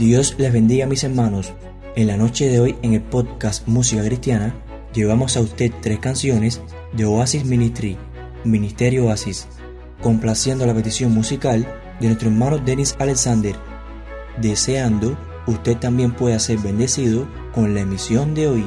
Dios les bendiga mis hermanos. En la noche de hoy en el podcast Música Cristiana llevamos a usted tres canciones de Oasis Ministry, Ministerio Oasis, complaciendo la petición musical de nuestro hermano Dennis Alexander, deseando usted también pueda ser bendecido con la emisión de hoy.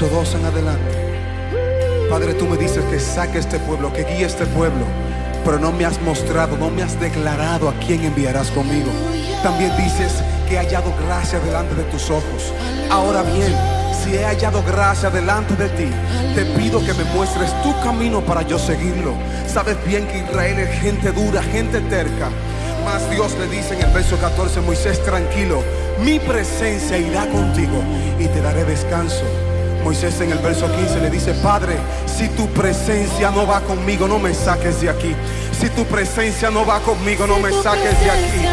Verso 2 en adelante. Padre, tú me dices que saque este pueblo, que guíe este pueblo, pero no me has mostrado, no me has declarado a quién enviarás conmigo. También dices que he hallado gracia delante de tus ojos. Ahora bien, si he hallado gracia delante de ti, te pido que me muestres tu camino para yo seguirlo. Sabes bien que Israel es gente dura, gente terca. Mas Dios le dice en el verso 14, Moisés, tranquilo, mi presencia irá contigo y te daré descanso. Moisés en el verso 15 le dice, Padre, si tu presencia no va conmigo, no me saques de aquí. Si tu presencia no va conmigo, no me saques de aquí.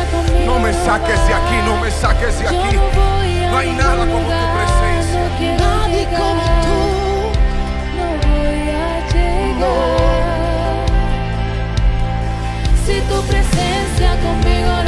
No me saques de aquí, no me saques de aquí. no hay nada como tu presencia. Nadie como tú. No voy a llegar. Si tu presencia conmigo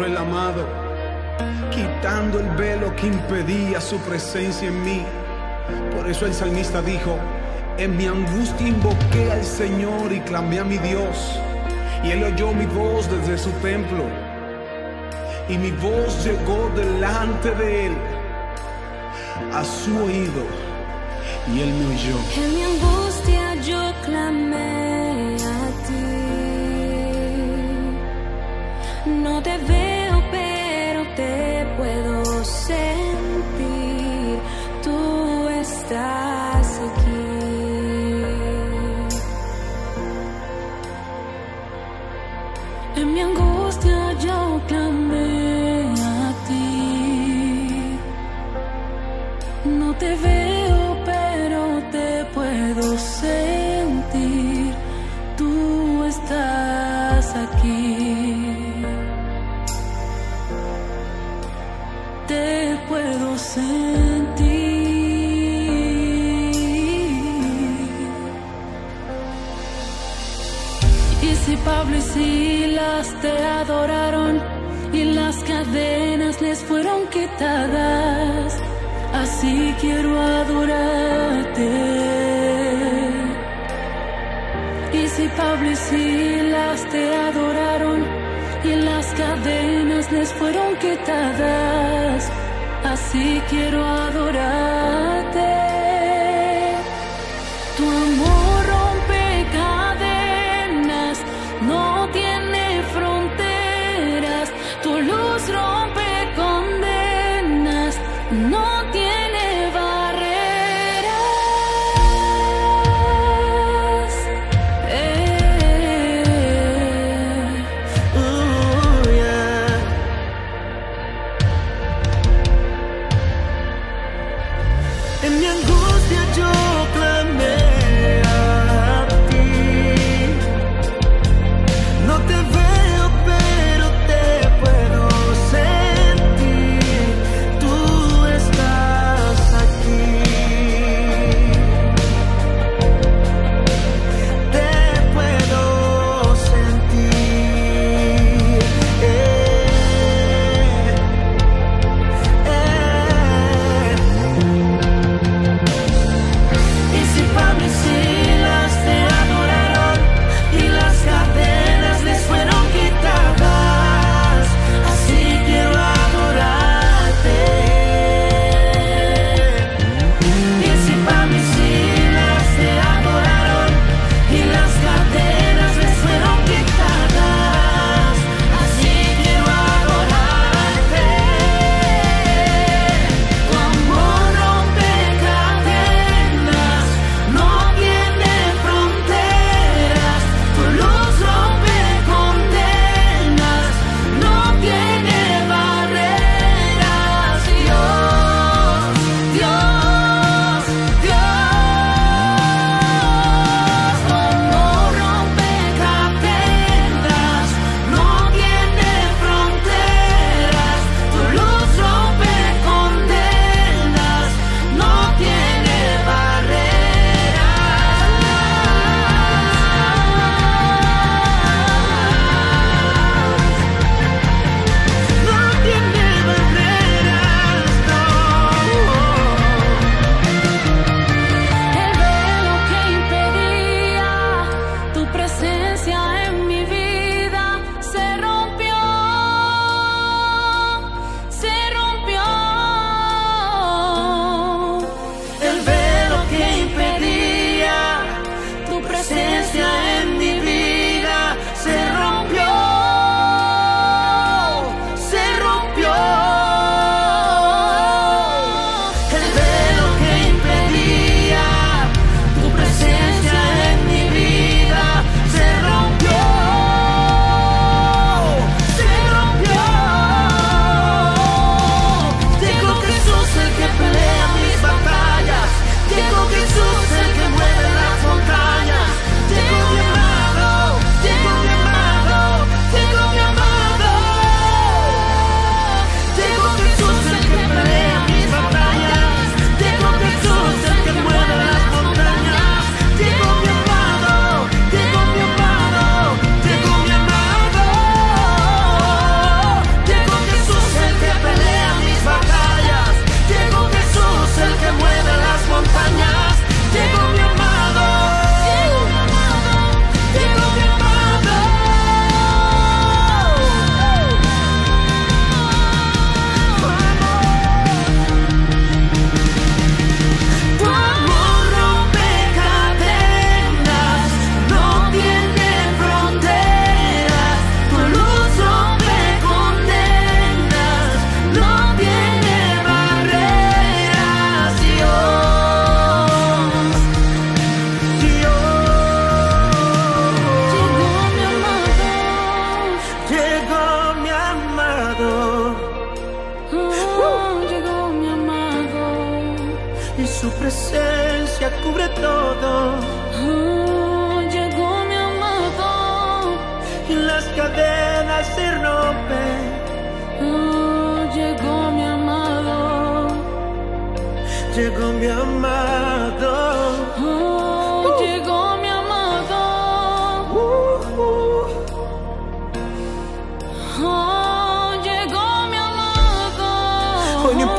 el amado, quitando el velo que impedía su presencia en mí. Por eso el salmista dijo, en mi angustia invoqué al Señor y clamé a mi Dios. Y él oyó mi voz desde su templo. Y mi voz llegó delante de él, a su oído. Y él me oyó. En mi angustia yo clamé No te veo, pero te puedo sentir. Tú estás quiero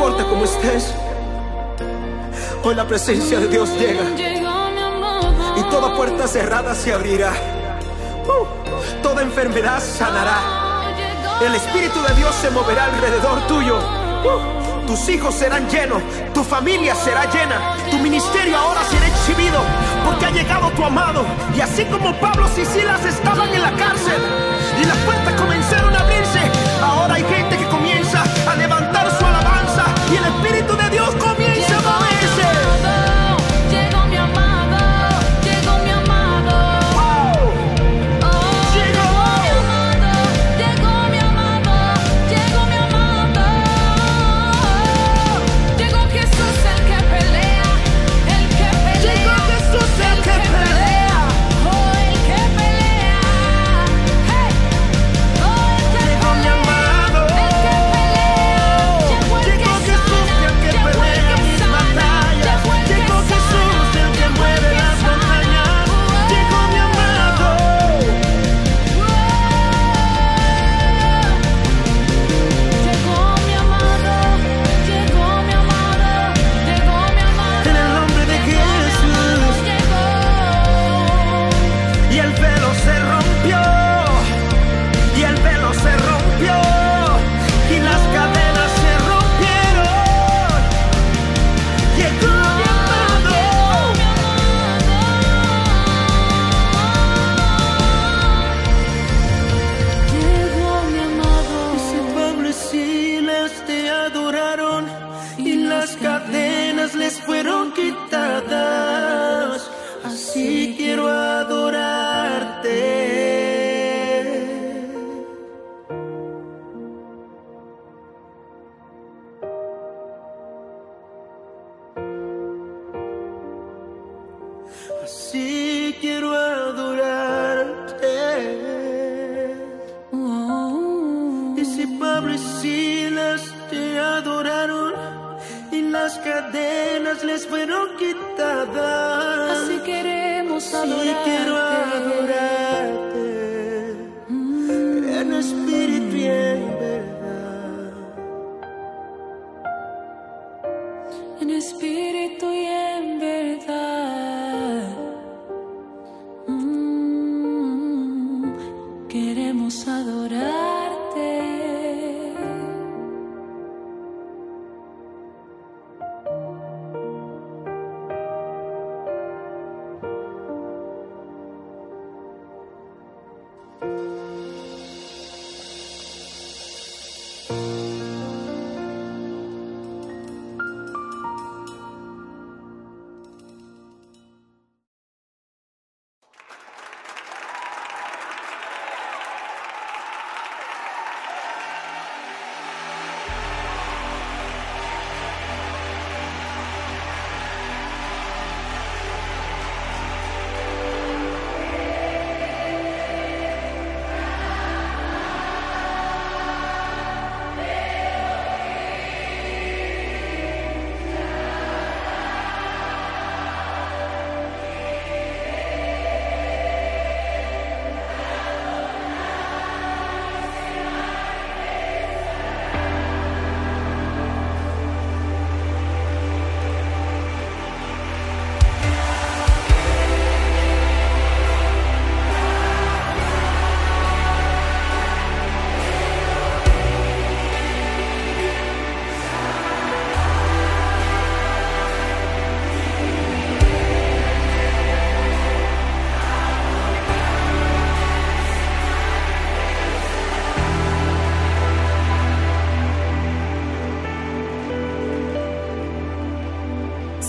importa estés, hoy la presencia de Dios llega. Y toda puerta cerrada se abrirá. Uh, toda enfermedad sanará. El Espíritu de Dios se moverá alrededor tuyo. Uh, tus hijos serán llenos, tu familia será llena, tu ministerio ahora será exhibido, porque ha llegado tu amado. Y así como Pablo y Silas estaban en la cárcel,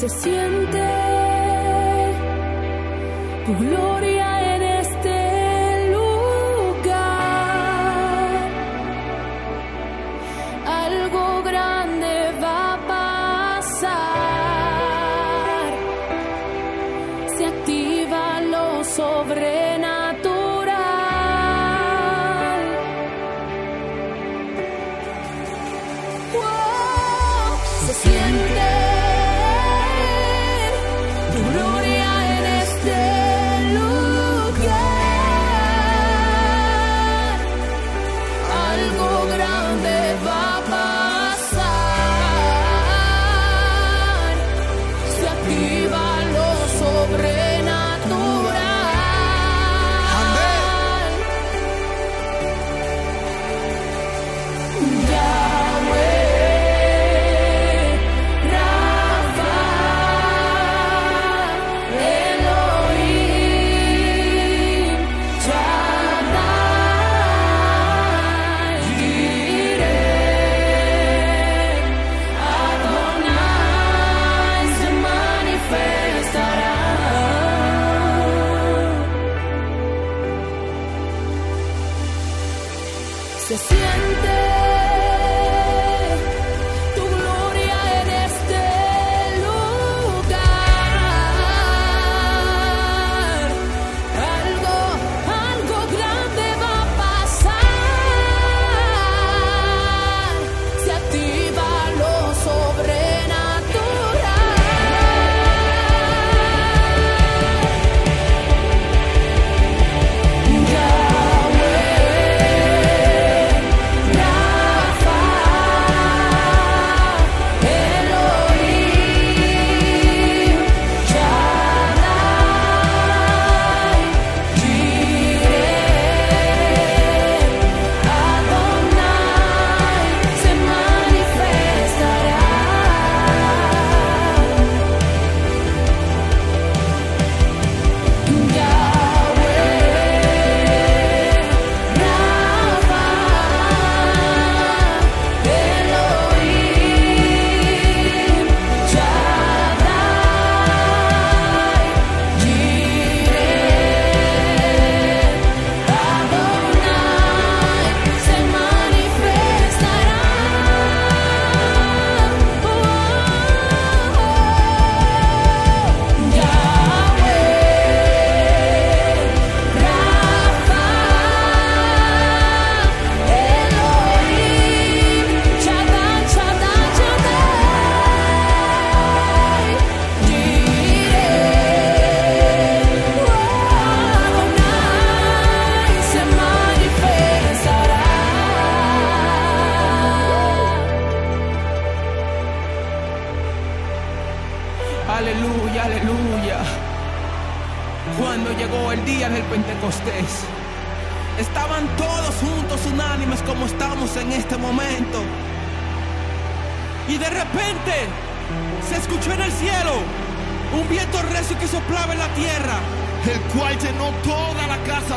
se siente tu gloria.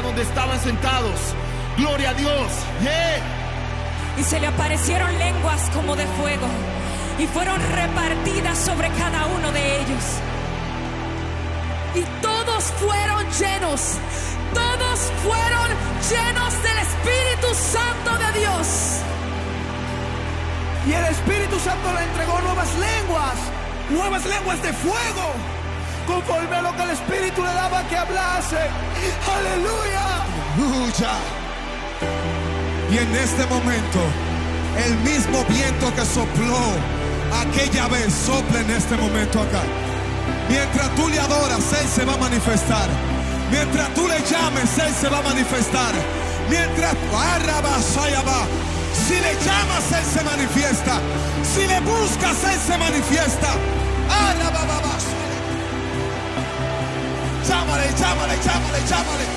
Donde estaban sentados. Gloria a Dios. Y se le aparecieron lenguas como de fuego y fueron repartidas sobre cada uno de ellos. y todos fueron llenos, todos fueron llenos del Espíritu Santo de Dios. Y el Espíritu Santo le entregó nuevas lenguas, nuevas lenguas de fuego, conforme a lo que el Espíritu le daba que hablase. Aleluya. Aleluya. Y en este momento, el mismo viento que sopló aquella vez sopla en este momento acá. Mientras tú le adoras, Él se va a manifestar. Mientras tú le llames, Él se va a manifestar. Mientras va. Si le llamas, Él se manifiesta. Si le buscas, Él se manifiesta. Germany.